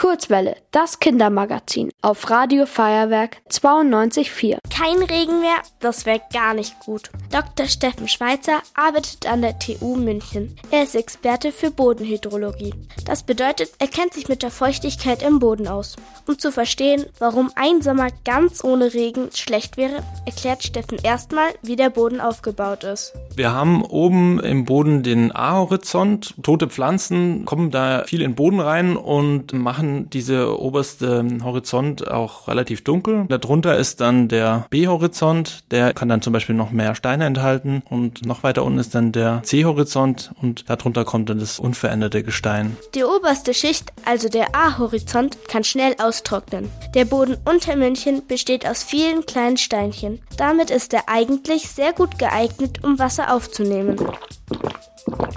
Kurzwelle, das Kindermagazin auf Radio Feuerwerk 92.4. Kein Regen mehr, das wäre gar nicht gut. Dr. Steffen Schweizer arbeitet an der TU München. Er ist Experte für Bodenhydrologie. Das bedeutet, er kennt sich mit der Feuchtigkeit im Boden aus. Um zu verstehen, warum ein Sommer ganz ohne Regen schlecht wäre, erklärt Steffen erstmal, wie der Boden aufgebaut ist. Wir haben oben im Boden den A-Horizont. Tote Pflanzen kommen da viel in den Boden rein und machen diese oberste Horizont auch relativ dunkel. Darunter ist dann der B-Horizont, der kann dann zum Beispiel noch mehr Steine enthalten und noch weiter unten ist dann der C-Horizont und darunter kommt dann das unveränderte Gestein. Die oberste Schicht, also der A-Horizont, kann schnell austrocknen. Der Boden unter München besteht aus vielen kleinen Steinchen. Damit ist er eigentlich sehr gut geeignet, um Wasser aufzunehmen.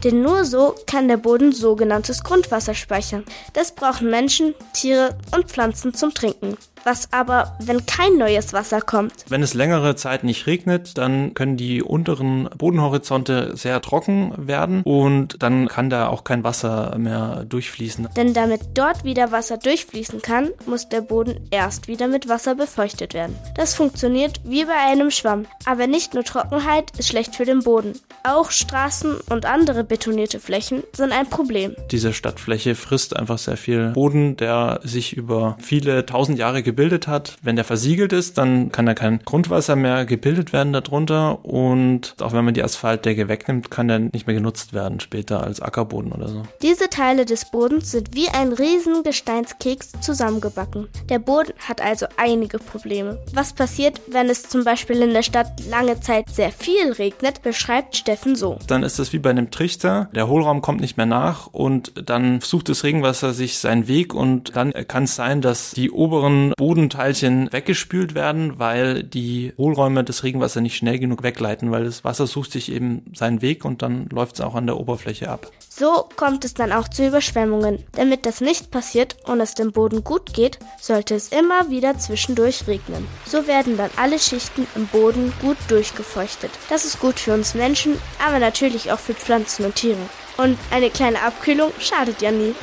Denn nur so kann der Boden sogenanntes Grundwasser speichern. Das brauchen Menschen, Tiere und Pflanzen zum Trinken. Was aber, wenn kein neues Wasser kommt? Wenn es längere Zeit nicht regnet, dann können die unteren Bodenhorizonte sehr trocken werden und dann kann da auch kein Wasser mehr durchfließen. Denn damit dort wieder Wasser durchfließen kann, muss der Boden erst wieder mit Wasser befeuchtet werden. Das funktioniert wie bei einem Schwamm. Aber nicht nur Trockenheit ist schlecht für den Boden. Auch Straßen und andere betonierte Flächen sind ein Problem. Diese Stadtfläche frisst einfach sehr viel Boden, der sich über viele tausend Jahre gebildet hat. Wenn der versiegelt ist, dann kann da kein Grundwasser mehr gebildet werden darunter und auch wenn man die Asphaltdecke wegnimmt, kann der nicht mehr genutzt werden später als Ackerboden oder so. Diese Teile des Bodens sind wie ein riesen Gesteinskeks zusammengebacken. Der Boden hat also einige Probleme. Was passiert, wenn es zum Beispiel in der Stadt lange Zeit sehr viel regnet, beschreibt Steffen so. Dann ist es wie bei einem Trichter. Der Hohlraum kommt nicht mehr nach und dann sucht das Regenwasser sich seinen Weg und dann kann es sein, dass die oberen Bodenteilchen weggespült werden, weil die Hohlräume das Regenwasser nicht schnell genug wegleiten, weil das Wasser sucht sich eben seinen Weg und dann läuft es auch an der Oberfläche ab. So kommt es dann auch zu Überschwemmungen. Damit das nicht passiert und es dem Boden gut geht, sollte es immer wieder zwischendurch regnen. So werden dann alle Schichten im Boden gut durchgefeuchtet. Das ist gut für uns Menschen, aber natürlich auch für Pflanzen und Tiere. Und eine kleine Abkühlung schadet ja nie.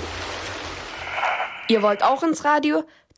Ihr wollt auch ins Radio?